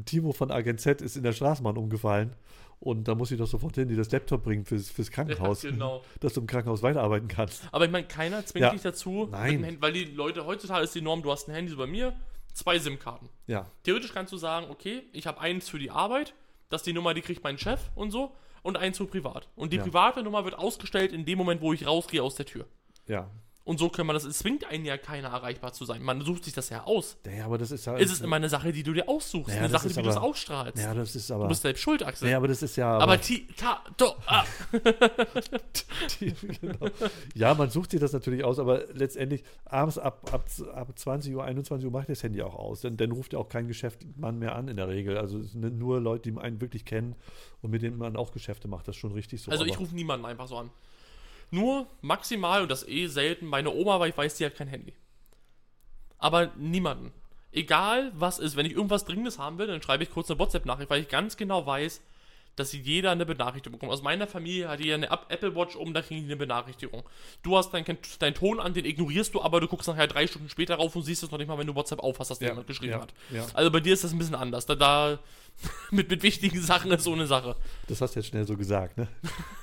Timo von Agent Z ist in der Straßenbahn umgefallen und da muss ich doch sofort hin, die das Laptop bringen fürs, fürs Krankenhaus, Ja, genau. dass du im Krankenhaus weiterarbeiten kannst. Aber ich meine, keiner zwingt Ja. dich dazu, Nein. weil die Leute, heutzutage ist die Norm, du hast ein Handy so bei mir, zwei SIM-Karten. Ja, Theoretisch kannst du sagen, okay, ich habe eins für die Arbeit, dass die Nummer, die kriegt mein Chef und so, und eins zu privat. Und die Ja. private Nummer wird ausgestellt in dem Moment, wo ich rausgehe aus der Tür. Ja. Und so kann man das, es zwingt einen ja keiner erreichbar zu sein. Man sucht sich das ja aus. Naja, aber das ist ja. Es ist immer eine Sache, die du dir aussuchst, Naja, eine das Sache, ist wie du es aber- ausstrahlst. Ja, das ist aber. du bist selbst schuld, Axel. naja, aber das ist ja. aber ti, ta, to, ah. genau. Ja, man sucht sich das natürlich aus, aber letztendlich abends ab, ab, ab 20 Uhr, 21 Uhr macht das Handy auch aus. Denn dann ruft ja auch kein Geschäftsmann mehr an in der Regel. Also es sind nur Leute, die einen wirklich kennen und mit denen man auch Geschäfte macht. Das ist schon richtig so. Also ich aber- rufe niemanden einfach so an. Nur maximal, und das eh selten, meine Oma, weil ich weiß, die hat kein Handy. Aber niemanden. Egal was ist, wenn ich irgendwas Dringendes haben will, dann schreibe ich kurz eine WhatsApp-Nachricht, weil ich ganz genau weiß, dass jeder eine Benachrichtigung bekommt. Aus meiner Familie hat jeder eine App- Apple Watch um, da kriegen die eine Benachrichtigung. Du hast deinen dein Ton an, den ignorierst du, aber du guckst nachher drei Stunden später rauf und siehst es noch nicht mal, wenn du WhatsApp aufhast, dass Ja, jemand geschrieben ja, hat. ja. Also bei dir ist das ein bisschen anders. Da, da mit, mit wichtigen Sachen ist so eine Sache. Das hast du jetzt schnell so gesagt, ne?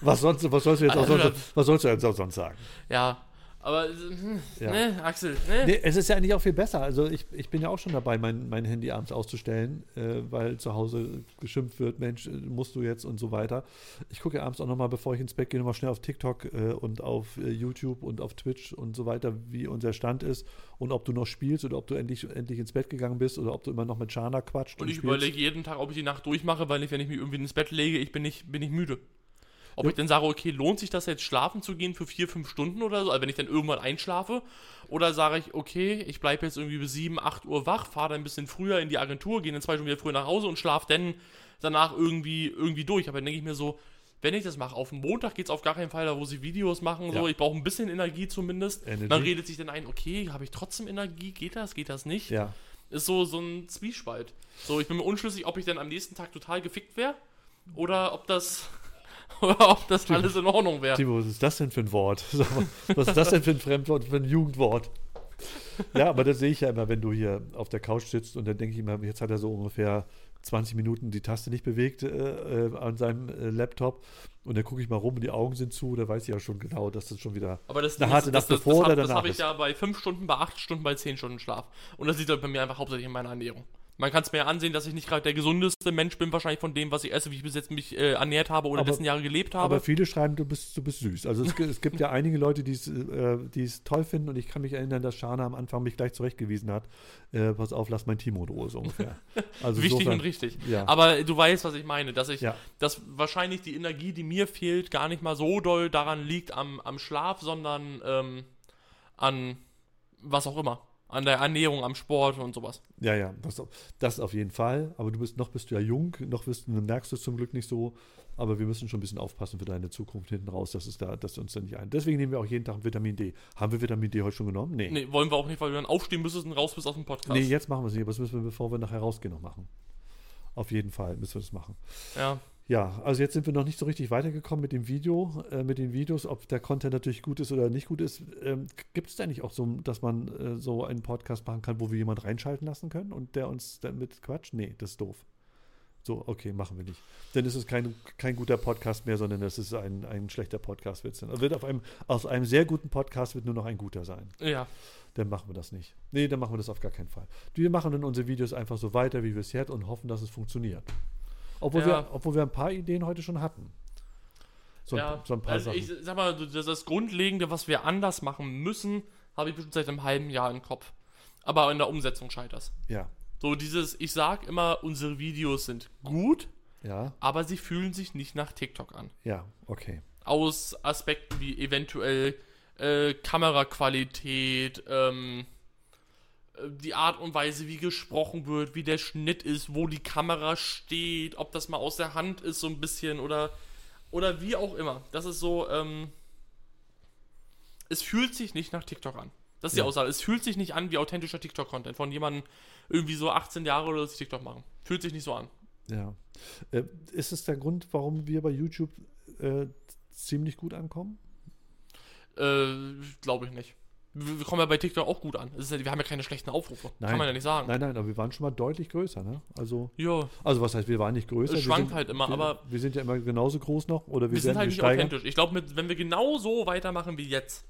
Was, sonst, was sollst du jetzt auch Also, sonst, was sollst du jetzt auch sonst sagen? Ja, aber, hm, Ja. ne, Axel, ne? Nee, es ist ja eigentlich auch viel besser. Also ich, ich bin ja auch schon dabei, mein, mein Handy abends auszustellen, äh, weil zu Hause geschimpft wird, Mensch, äh, musst du jetzt und so weiter. Ich gucke ja abends auch nochmal, bevor ich ins Bett gehe, nochmal schnell auf TikTok äh, und auf äh, YouTube und auf Twitch und so weiter, wie unser Stand ist und ob du noch spielst oder ob du endlich, endlich ins Bett gegangen bist oder ob du immer noch mit Shana quatscht Und ich spielst. überlege jeden Tag, ob ich die Nacht durchmache, weil ich, wenn ich mich irgendwie ins Bett lege, ich bin nicht, bin nicht müde. Ob Ja. ich dann sage, okay, lohnt sich das jetzt schlafen zu gehen für vier, fünf Stunden oder so, also wenn ich dann irgendwann einschlafe, oder sage ich, okay, ich bleibe jetzt irgendwie bis sieben, acht Uhr wach, fahre dann ein bisschen früher in die Agentur, gehe dann zwei Stunden wieder früher nach Hause und schlafe dann danach irgendwie, irgendwie durch. Aber dann denke ich mir so, wenn ich das mache, auf den Montag geht es auf gar keinen Fall, da wo sie Videos machen, so, Ja. ich brauche ein bisschen Energie zumindest. Energy. Man redet sich dann ein, okay, habe ich trotzdem Energie, geht das, geht das nicht? Ja, ist so, so ein Zwiespalt. So, ich bin mir unschlüssig, ob ich dann am nächsten Tag total gefickt wäre oder ob das, oder ob das alles in Ordnung wäre. Timo, was ist das denn für ein Wort? Was ist das denn für ein Fremdwort, für ein Jugendwort? Ja, aber das sehe ich ja immer, wenn du hier auf der Couch sitzt und dann denke ich immer, jetzt hat er so ungefähr 20 Minuten die Taste nicht bewegt äh, äh, an seinem äh, Laptop und dann gucke ich mal rum und die Augen sind zu, da weiß ich ja schon genau, dass das schon wieder Aber das, Eine harte das, Nacht das, das, bevor das, oder hab- das danach habe ich ist? ja bei 5 Stunden, bei 8 Stunden, bei 10 Stunden Schlaf. Und das liegt halt bei mir einfach hauptsächlich in meiner Ernährung. Man kann es mir ja ansehen, dass ich nicht gerade der gesundeste Mensch bin, wahrscheinlich von dem, was ich esse, wie ich bis jetzt mich äh, ernährt habe oder Aber- letzten Jahre gelebt habe. Aber viele schreiben, du bist, du bist süß. Also es, es gibt ja einige Leute, die es, äh, es toll finden und ich kann mich erinnern, dass Shana am Anfang mich gleich zurechtgewiesen hat. Äh, pass auf, lass mein Timo in so ungefähr. Also Wichtig insofern- und richtig. Ja. Aber du weißt, was ich meine, dass ich, Ja. dass wahrscheinlich die Energie, die mir fehlt, gar nicht mal so doll daran liegt am, am Schlaf, sondern ähm, an was auch immer. An der Ernährung, am Sport und sowas. Ja, ja, das, das auf jeden Fall. Aber du bist noch bist du ja jung, noch bist, du- merkst du es zum Glück nicht so. Aber wir müssen schon ein bisschen aufpassen für deine Zukunft hinten raus, dass es da, dass uns da nicht ein. Deswegen nehmen wir auch jeden Tag Vitamin D. Haben wir Vitamin D heute schon genommen? Nee. Nee, wollen wir auch nicht, weil du dann aufstehen müsstest und raus bist aus dem Podcast. Nee, jetzt machen wir es nicht. Aber das müssen wir, bevor wir nachher rausgehen, noch machen. Auf jeden Fall müssen wir das machen. Ja. Ja, also jetzt sind wir noch nicht so richtig weitergekommen mit dem Video, äh, mit den Videos, ob der Content natürlich gut ist oder nicht gut ist. Ähm, Gibt es da nicht auch so, dass man äh, so einen Podcast machen kann, wo wir jemanden reinschalten lassen können und der uns damit quatscht? Nee, das ist doof. So, okay, machen wir nicht. Dann ist es kein, kein guter Podcast mehr, sondern das ist ein, ein schlechter Podcast. Wird's dann. Wird auf einem, aus einem sehr guten Podcast wird nur noch ein guter sein. Ja. Dann machen wir das nicht. Nee, dann machen wir das auf gar keinen Fall. Wir machen dann unsere Videos einfach so weiter wie bisher und hoffen, dass es funktioniert. Obwohl, Ja. wir, obwohl wir ein paar Ideen heute schon hatten. So, ein- ja. so ein paar also Sachen. ich sag mal, das, das Grundlegende, was wir anders machen müssen, habe ich bestimmt seit einem halben Jahr im Kopf. Aber in der Umsetzung scheitert ja, So dieses, ich sag immer, unsere Videos sind gut, ja, aber sie fühlen sich nicht nach TikTok an. ja, okay. Aus Aspekten wie eventuell äh, Kameraqualität, ähm, äh, die Art und Weise, wie gesprochen wird, wie der Schnitt ist, wo die Kamera steht, ob das mal aus der Hand ist so ein bisschen oder oder wie auch immer. Das ist so, ähm, es fühlt sich nicht nach TikTok an. Das ist die Ja. Aussage. Es fühlt sich nicht an wie authentischer TikTok-Content von jemandem irgendwie so 18 Jahre oder das TikTok machen. Fühlt sich nicht so an. Ja. Äh, ist es der Grund, warum wir bei YouTube äh, ziemlich gut ankommen? Äh, glaube ich nicht. Wir wir kommen ja bei TikTok auch gut an. Ja, wir haben ja keine schlechten Aufrufe. Nein. Kann man ja nicht sagen. Nein, nein, aber wir waren schon mal deutlich größer, ne? Also, Ja, also was heißt, wir waren nicht größer? Es schwankt sind, halt immer, wir, aber- Wir sind ja immer genauso groß noch oder wir, wir sind halt nicht authentisch. Ich glaube, wenn wir genau so weitermachen wie jetzt,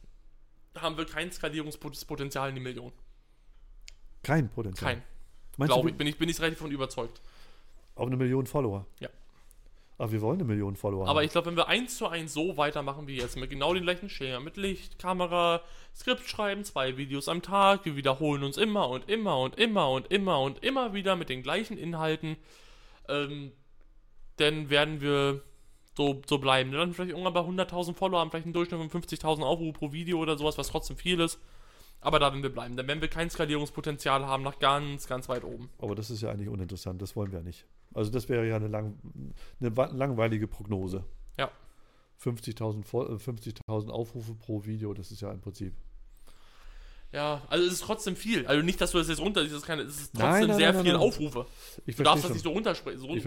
haben wir kein Skalierungspotenzial in die Million. Kein Potenzial. Kein. Meinst Glaube ich. Bin ich, bin ich relativ von überzeugt. auf eine Million Follower? Ja. Aber wir wollen eine Million Follower. Aber ich glaube, wenn wir eins zu eins so weitermachen wie jetzt, mit genau den gleichen Schema, mit Licht, Kamera, Skript schreiben, zwei Videos am Tag, wir wiederholen uns immer und immer und immer und immer und immer wieder mit den gleichen Inhalten, ähm, dann werden wir so, so bleiben. Dann vielleicht irgendwann bei 100.000 Follower haben, vielleicht einen Durchschnitt von 50.000 Aufrufe pro Video oder sowas, was trotzdem viel ist. Aber da werden wir bleiben. Dann werden wir kein Skalierungspotenzial haben nach ganz, ganz weit oben. Aber das ist ja eigentlich uninteressant, das wollen wir nicht. Also das wäre ja eine, lang, eine langweilige Prognose. Ja. 50.000 Fol- äh, 50.000 Aufrufe pro Video, das ist ja im Prinzip. Ja, also es ist trotzdem viel. Also nicht, dass du das jetzt runter, das ist, keine, es ist trotzdem Nein, nein, sehr nein, viel. Aufrufe. Ich Du darfst das nicht so so Ich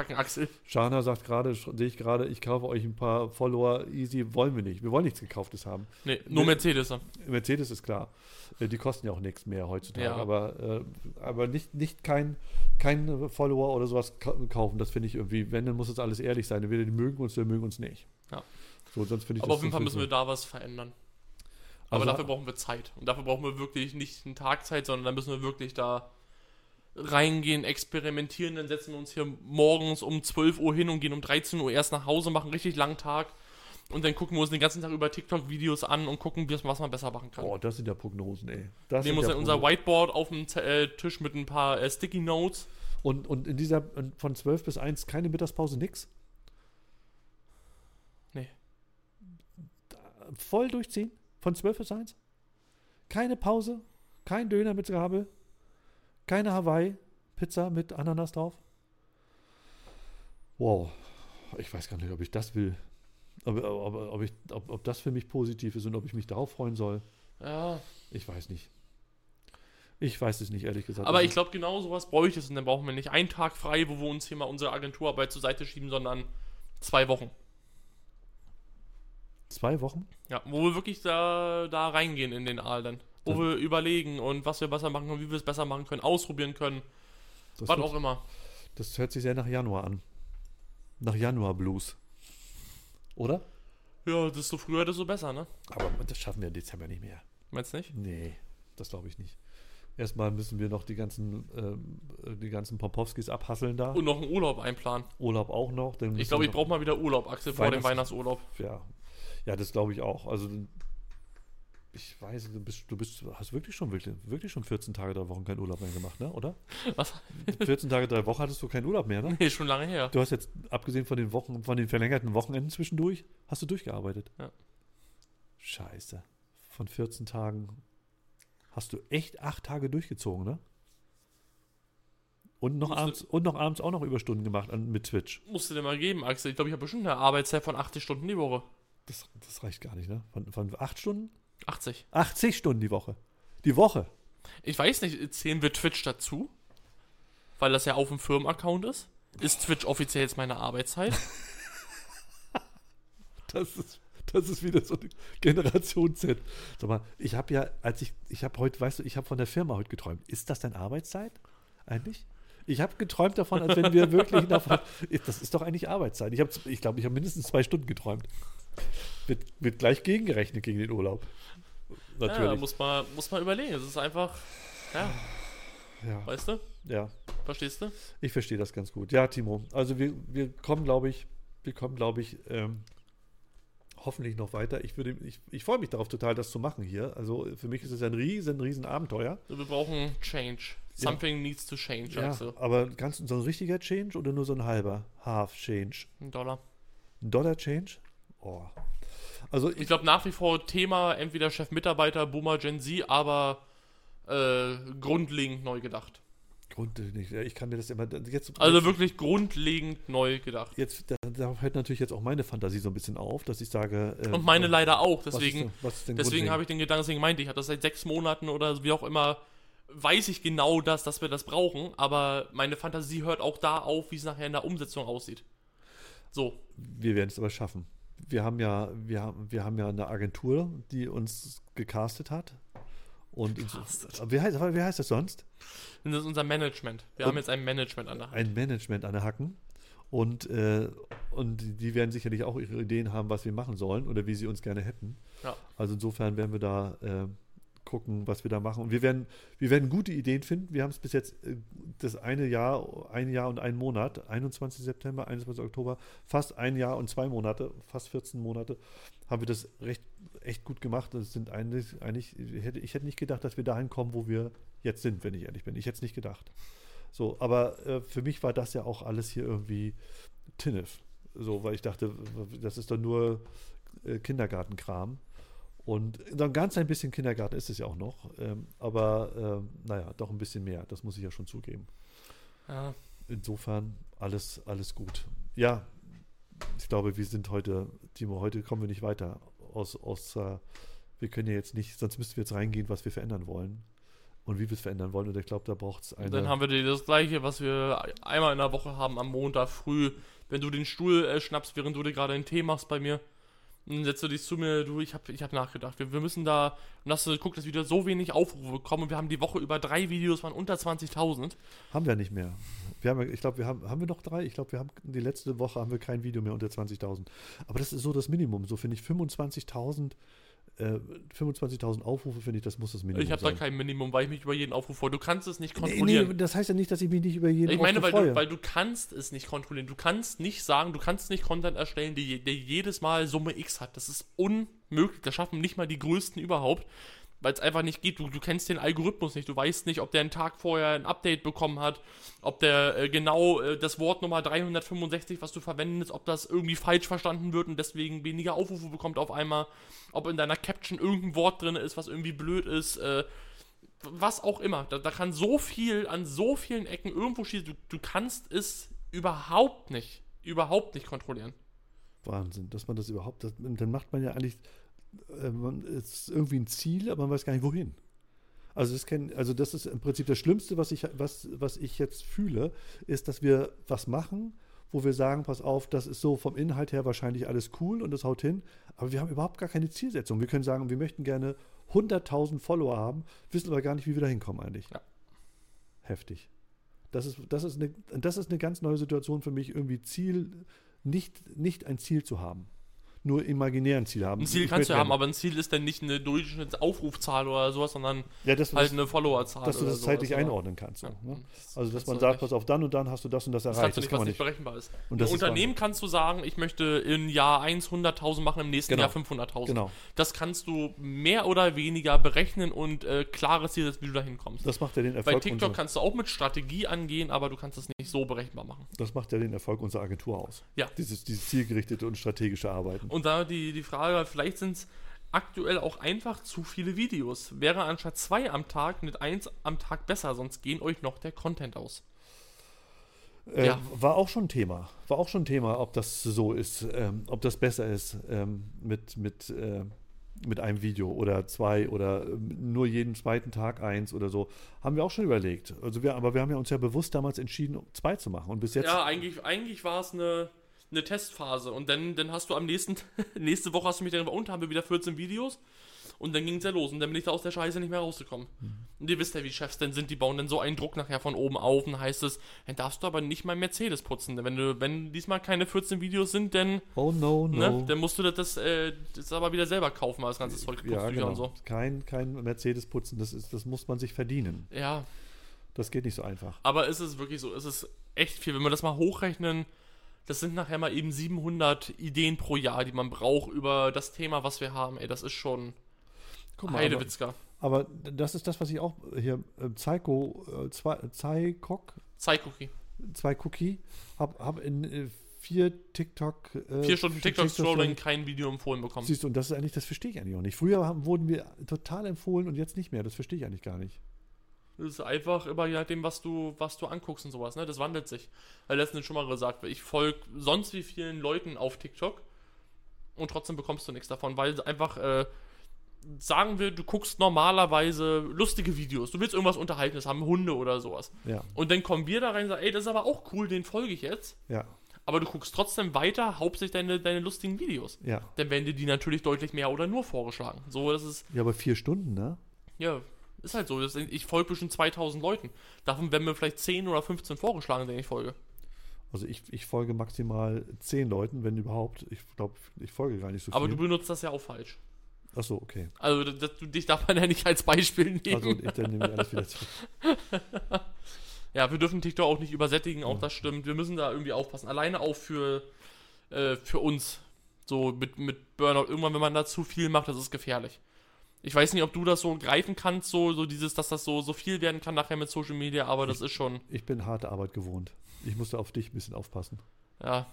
runterpacken, Axel. Shana sagt gerade, sehe ich gerade, ich kaufe euch ein paar Follower, easy, wollen wir nicht. Wir wollen nichts Gekauftes haben. Nee, nur. Mercedes. Mercedes ist klar. Äh, Die kosten ja auch nichts mehr heutzutage. Ja. Aber, äh, aber nicht, nicht kein, kein Follower oder sowas ka- kaufen. Das finde ich irgendwie, wenn, dann muss das alles ehrlich sein. Entweder die mögen uns oder mögen uns nicht. Ja. So, sonst finde ich Aber auf jeden Fall müssen wir da was verändern. Aber Also- dafür brauchen wir Zeit. Und dafür brauchen wir wirklich nicht einen Tag Zeit, sondern da müssen wir wirklich da reingehen, experimentieren. Dann setzen wir uns hier morgens um 12 Uhr hin und gehen um 13 Uhr erst nach Hause, machen einen richtig langen Tag. Und dann gucken wir uns den ganzen Tag über TikTok-Videos an und gucken, was man besser machen kann. Boah, das sind ja Prognosen, ey. Das Nehmen uns ja dann unser. Whiteboard auf dem äh, Tisch mit ein paar äh, Sticky Notes. Und, und in dieser, von 12 bis 1 keine Mittagspause, nix? Nee. Voll durchziehen? Von 12 bis 1? Keine Pause? Kein Döner mit Gabel? Keine Hawaii-Pizza mit Ananas drauf? Wow. Ich weiß gar nicht, ob ich das will. Ob, ob, ob, ich, ob, ob das für mich positiv ist und ob ich mich darauf freuen soll. Ja, Ich weiß nicht. Ich weiß es nicht, ehrlich gesagt. aber Also- ich glaube, genau sowas bräuchte es. Und dann brauchen wir nicht einen Tag frei, wo wir uns hier mal unsere Agenturarbeit zur Seite schieben, sondern zwei Wochen. Zwei Wochen? Ja, wo wir wirklich da, da reingehen in den Aal dann. Wo wir überlegen und was wir besser machen können, wie wir es besser machen können, ausprobieren können, Das, was auch immer. das hört sich sehr nach Januar an. Nach Januar Blues. Oder? Ja, desto früher, desto besser, ne? Aber das schaffen wir im Dezember nicht mehr. Meinst du nicht? Nee, das glaube ich nicht. Erstmal müssen wir noch die ganzen, ähm, äh, die ganzen Popowskis abhasseln da. Und noch einen Urlaub einplanen. Urlaub auch noch. Ich glaube, ich brauche mal wieder Urlaub, Axel, vor dem Weihnachts- Weihnachtsurlaub. Ja, ja das glaube ich auch. Also, ich weiß, du bist, du bist, hast wirklich schon, wirklich, wirklich schon 14 Tage, drei Wochen keinen Urlaub mehr gemacht, ne? oder? Was? 14 Tage, drei Wochen hattest du keinen Urlaub mehr, ne? Nee, schon lange her. Du hast jetzt, abgesehen von den Wochen, von den verlängerten Wochenenden zwischendurch, hast du durchgearbeitet. Ja. Scheiße. Von 14 Tagen hast du echt acht Tage durchgezogen, ne? Und noch, Musste- abends, und noch abends auch noch Überstunden gemacht an, mit Twitch. Musst du dir mal geben, Axel. Ich glaube, ich habe bestimmt eine Arbeitszeit von 80 Stunden die Woche. Das, das reicht gar nicht, ne? Von, von acht Stunden? 80. 80 Stunden die Woche. Die Woche. Ich weiß nicht, zählen wir Twitch dazu? Weil das ja auf dem Firmenaccount ist? Ist Twitch offiziell jetzt meine Arbeitszeit? Das ist, das ist wieder so eine Generation Z. Sag mal, ich habe ja, als ich, ich habe heute, weißt du, ich habe von der Firma heute geträumt. Ist das deine Arbeitszeit? Eigentlich? Ich habe geträumt davon, als wenn wir wirklich davon. Das ist doch eigentlich Arbeitszeit. Ich glaube, ich, glaub, ich habe mindestens zwei Stunden geträumt. Wird, wird gleich gegengerechnet gegen den Urlaub. Ja, Natürlich. muss man, muss man überlegen. Es ist einfach, ja, Ja, weißt du? ja, Verstehst du? ich verstehe das ganz gut. Ja, Timo. Also wir, wir kommen, glaube ich, wir kommen, glaube ich, ähm, hoffentlich noch weiter. Ich, würde, ich, ich freue mich darauf total, das zu machen hier. Also für mich ist es ein riesen, riesen Abenteuer. Wir brauchen Change. Ja. Something needs to change, Ja, Axel. aber ganz so ein richtiger Change oder nur so ein halber Half Change? Ein Dollar. Ein Dollar Change? Oh. Also Ich ich, glaube nach wie vor Thema entweder Chef-Mitarbeiter, Boomer, Gen Z, aber äh, grundlegend neu gedacht. grundlegend, ich kann mir das immer jetzt Also wirklich grundlegend neu gedacht. jetzt da, da hört natürlich jetzt auch meine Fantasie so ein bisschen auf, dass ich sage äh, Und meine leider auch. Deswegen, denn- deswegen habe ich den Gedanken, deswegen meinte ich, hatte das seit sechs Monaten oder wie auch immer, weiß ich genau das, dass wir das brauchen, aber meine Fantasie hört auch da auf, wie es nachher in der Umsetzung aussieht. So, Wir werden es aber schaffen. Wir haben ja, wir haben, wir haben ja eine Agentur, die uns gecastet hat. Und Gecastet. wie heißt, wie heißt das sonst? das ist unser Management. Wir Und- haben jetzt ein Management an der Hand. Ein Management an der Hacken. Und, äh, und die- werden sicherlich auch ihre Ideen haben, was wir machen sollen oder wie sie uns gerne hätten. Ja. Also insofern werden wir da äh, gucken, was wir da machen. Und wir werden, wir werden gute Ideen finden. Wir haben es bis jetzt äh, das eine Jahr, ein Jahr und einen Monat, 21. September, 21. Oktober, fast ein Jahr und zwei Monate, fast 14 Monate, haben wir das recht, echt gut gemacht. Das sind eigentlich, eigentlich ich, hätte, ich hätte nicht gedacht, dass wir dahin kommen, wo wir jetzt sind, wenn ich ehrlich bin. Ich hätte es nicht gedacht. So, aber äh, für mich war das ja auch alles hier irgendwie Tinnef. So, weil ich dachte, das ist doch nur äh, Kindergartenkram. Und dann ganz ein bisschen Kindergarten ist es ja auch noch. Ähm, aber ähm, naja, doch ein bisschen mehr. Das muss ich ja schon zugeben. Ja. Insofern alles, alles gut. Ja, ich glaube, wir sind heute, Timo, heute kommen wir nicht weiter aus, aus äh, wir können ja jetzt nicht, sonst müssten wir jetzt reingehen, was wir verändern wollen und wie wir es verändern wollen. Und ich glaube, da braucht es eine. Dann haben wir das gleiche, was wir einmal in der Woche haben am Montag früh. Wenn du den Stuhl äh, schnappst, während du dir gerade einen Tee machst bei mir, dann setzt du dich zu mir, du, ich habe ich hab nachgedacht. Wir, wir müssen da, und hast du geguckt, dass wieder so wenig Aufrufe bekommen und wir haben die Woche über drei Videos, waren unter 20.000. Haben wir nicht mehr. Wir haben, ich glaube, wir haben, haben wir noch drei? Ich glaube, wir haben die letzte Woche haben wir kein Video mehr unter 20.000. Aber das ist so das Minimum. So finde ich 25.000 äh, 25.000 Aufrufe, finde ich, das muss das Minimum Ich habe da kein Minimum, weil ich mich über jeden Aufruf freue. Du kannst es nicht Nee, kontrollieren. nee, das heißt ja nicht, dass ich mich nicht über jeden Ich meine, weil Aufruf du, freue. weil du kannst es nicht kontrollieren. Du kannst nicht sagen, du kannst nicht Content erstellen, der, der jedes Mal Summe X hat. Das ist unmöglich. Das schaffen nicht mal die größten überhaupt, weil es einfach nicht geht. Du, du kennst den Algorithmus nicht. Du weißt nicht, ob der einen Tag vorher ein Update bekommen hat, ob der äh, genau äh, das Wort Nummer 365, was du verwendest, ob das irgendwie falsch verstanden wird und deswegen weniger Aufrufe bekommt auf einmal, ob in deiner Caption irgendein Wort drin ist, was irgendwie blöd ist. Äh, was auch immer. Da, da kann so viel an so vielen Ecken irgendwo schießen. Du, du kannst es überhaupt nicht, überhaupt nicht kontrollieren. Wahnsinn, dass man das überhaupt, das, dann macht man ja eigentlich, man es ist irgendwie ein Ziel, aber man weiß gar nicht wohin. Also das, kann, also das ist im Prinzip das Schlimmste, was ich, was, was ich jetzt fühle, ist, dass wir was machen, wo wir sagen, pass auf, das ist so vom Inhalt her wahrscheinlich alles cool und das haut hin, aber wir haben überhaupt gar keine Zielsetzung. Wir können sagen, wir möchten gerne 100.000 Follower haben, wissen aber gar nicht, wie wir da hinkommen eigentlich. Ja. Heftig. Das ist, das, ist eine, das ist eine ganz neue Situation für mich, irgendwie Ziel, nicht, nicht ein Ziel zu haben. Nur imaginär ein Ziel haben. Ein Ziel Ich kannst du haben, aber ein Ziel ist dann nicht eine Durchschnittsaufrufzahl oder sowas, sondern ja, das, halt das, eine Followerzahl. dass du das zeitlich sowas, einordnen kannst. So, Ja. ne? Das Also, dass man sagt, pass auf, dann und dann hast du das und das Das erreicht. kannst du Das nicht, kann man nicht berechenbar ist. Und Ein das ist Unternehmen kannst du sagen, ich möchte in Jahr 1 100.000 machen, im nächsten Genau. Jahr 500.000. Genau. Das kannst du mehr oder weniger berechnen und äh, klares Ziel, setzen, wie du da hinkommst. Das macht ja den Bei Erfolg, TikTok unserer, kannst du auch mit Strategie angehen, aber du kannst es nicht so berechenbar machen. das macht ja den Erfolg unserer Agentur aus. Ja. Dieses, dieses zielgerichtete und strategische Arbeiten. Und da die, die Frage, vielleicht sind es aktuell auch einfach zu viele Videos. Wäre anstatt zwei am Tag mit eins am Tag besser, sonst gehen euch noch der Content aus. Äh, Ja. War auch schon Thema. War auch schon Thema, ob das so ist, ähm, ob das besser ist ähm, mit, mit, äh, mit einem Video oder zwei oder ähm, nur jeden zweiten Tag eins oder so. Haben wir auch schon überlegt. Also wir, aber wir haben ja uns ja bewusst damals entschieden, zwei zu machen. Und bis jetzt. Ja, eigentlich, eigentlich war es eine, eine Testphase und dann, dann hast du am nächsten, nächste Woche hast du mich darüber und haben wir wieder 14 Videos und dann ging es ja los und dann bin ich da aus der Scheiße nicht mehr rausgekommen. Mhm. Und ihr wisst ja, wie Chefs denn sind, die bauen dann so einen Druck nachher von oben auf und heißt es, dann darfst du aber nicht mal Mercedes putzen. Denn wenn du, wenn diesmal keine 14 Videos sind, dann, oh no, no. ne, dann musst du das, das, äh, das aber wieder selber kaufen, das ganze Zeug, ja, genau. und so. Kein, kein Mercedes putzen, das, ist, das muss man sich verdienen. Ja, Das geht nicht so einfach. Aber es ist wirklich so, es ist echt viel. Wenn wir das mal hochrechnen, das sind nachher mal eben 700 Ideen pro Jahr, die man braucht über das Thema, was wir haben. Ey, das ist schon Guck aber, Heidewitzka. aber das ist das, was ich auch hier, äh, Psycho, äh, zwei, Cookie, habe hab in äh, vier TikTok. Äh, Vier Stunden TikTok-Scrolling, kein Video empfohlen bekommen. Siehst du, und das ist eigentlich, das verstehe ich eigentlich auch nicht. Früher haben, wurden wir total empfohlen und jetzt nicht mehr. Das verstehe ich eigentlich gar nicht. Das ist einfach immer je nachdem, was du, was du anguckst und sowas, ne? Das wandelt sich. Weil letztens schon mal gesagt, ich folge sonst wie vielen Leuten auf TikTok und trotzdem bekommst du nichts davon, weil einfach, äh, sagen wir, du guckst normalerweise lustige Videos, du willst irgendwas Unterhaltendes haben, Hunde oder sowas. Ja, Und dann kommen wir da rein und sagen, ey, das ist aber auch cool, den folge ich jetzt. ja, Aber du guckst trotzdem weiter, hauptsächlich deine, deine lustigen Videos. ja. Dann werden dir die natürlich deutlich mehr oder nur vorgeschlagen. So, das ist, Ja, aber vier Stunden, ne? ja, ist halt so. Ich folge bestimmt 2000 Leuten. Davon werden mir vielleicht 10 oder 15 vorgeschlagen, denen ich folge. Also ich, ich folge maximal zehn Leuten, wenn überhaupt. Ich glaube, ich folge gar nicht so Aber viel. du benutzt das ja auch falsch. Achso, okay. Also das, das, dich darf man ja nicht als Beispiel nehmen. Also ich, dann nehme ich alles wieder zurück. Ja, wir dürfen TikTok auch nicht übersättigen, auch das stimmt. Wir müssen da irgendwie aufpassen. Alleine auch für, äh, für uns. So mit, mit Burnout. Irgendwann, wenn man da zu viel macht, das ist gefährlich. Ich weiß nicht, ob du das so greifen kannst, so, so dieses, dass das so, so viel werden kann nachher mit Social Media, aber das ist schon, Ich bin harte Arbeit gewohnt. Ich musste auf dich ein bisschen aufpassen. ja,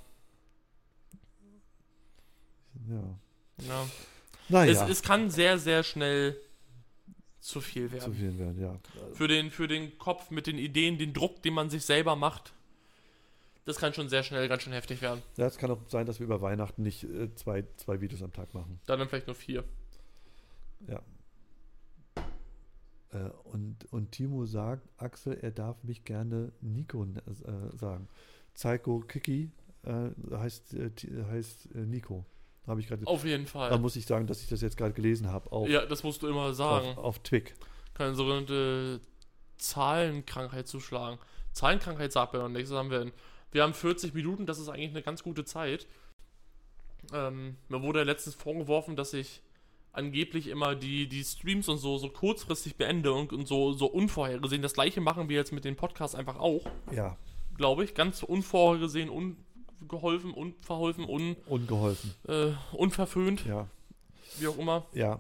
Ja. ja. Naja, Es, es kann sehr, sehr schnell zu viel zu werden. viel werden, ja. Für den, für den Kopf mit den Ideen, den Druck, den man sich selber macht. Das kann schon sehr schnell ganz schön heftig werden. Ja, es kann auch sein, dass wir über Weihnachten nicht äh, zwei, zwei Videos am Tag machen. Dann, dann vielleicht nur vier. Ja. Äh, und, und Timo sagt, Axel, er darf mich gerne Nico äh, sagen. Psycho Kiki äh, heißt, äh, heißt äh, Nico. Habe ich gerade. Auf jeden Da Fall. muss ich sagen, dass ich das jetzt gerade gelesen habe Ja, das musst du immer sagen. auf, auf Twig. Keine sogenannte Zahlenkrankheit zuschlagen. Zahlenkrankheit sagt mir noch nichts. Was haben wir denn? Wir haben 40 Minuten, das ist eigentlich eine ganz gute Zeit. Ähm, mir wurde ja letztens vorgeworfen, dass ich angeblich immer die, die Streams und so, so kurzfristig beende und, und so, so unvorhergesehen. Das gleiche machen wir jetzt mit den Podcasts einfach auch, Ja, glaube ich. Ganz unvorhergesehen, ungeholfen, unverholfen, un, ungeholfen. äh, unverföhnt, Ja, wie auch immer. ja.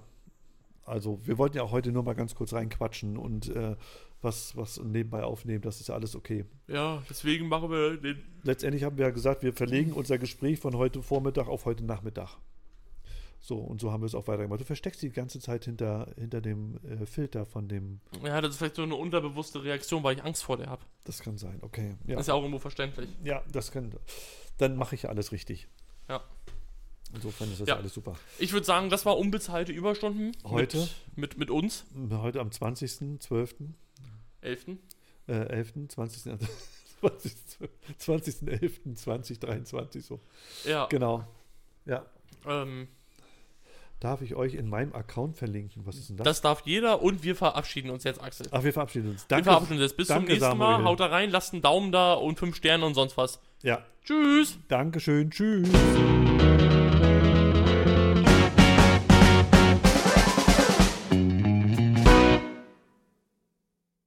Also, wir wollten ja auch heute nur mal ganz kurz reinquatschen und äh, was, was nebenbei aufnehmen. Das ist ja alles okay. Ja, deswegen machen wir den letztendlich haben wir ja gesagt, wir verlegen unser Gespräch von heute Vormittag auf heute Nachmittag. So, und so haben wir es auch weitergemacht. Du versteckst die ganze Zeit hinter, hinter dem äh, Filter von dem. Ja, das ist vielleicht so eine unterbewusste Reaktion, weil ich Angst vor der habe. Das kann sein, okay. Ja, Das ist ja auch irgendwo verständlich. ja das kann. Dann mache ich alles richtig. Ja. Insofern ist das Ja. alles super. Ich würde sagen, das war unbezahlte Überstunden. Heute? Mit, mit, mit uns. Heute am 20.12., 11. äh, 11., 20. 20. 20.11., 2023, so. Ja. Genau. Ja. Ähm, Darf ich euch in meinem Account verlinken? Was ist denn das? das darf jeder und wir verabschieden uns jetzt, Axel. Ach, wir verabschieden uns. wir Danke. verabschieden uns jetzt. Bis zum nächsten Samuel. Mal. Haut da rein, lasst einen Daumen da und fünf Sterne und sonst was. Ja, Tschüss. Dankeschön. Tschüss.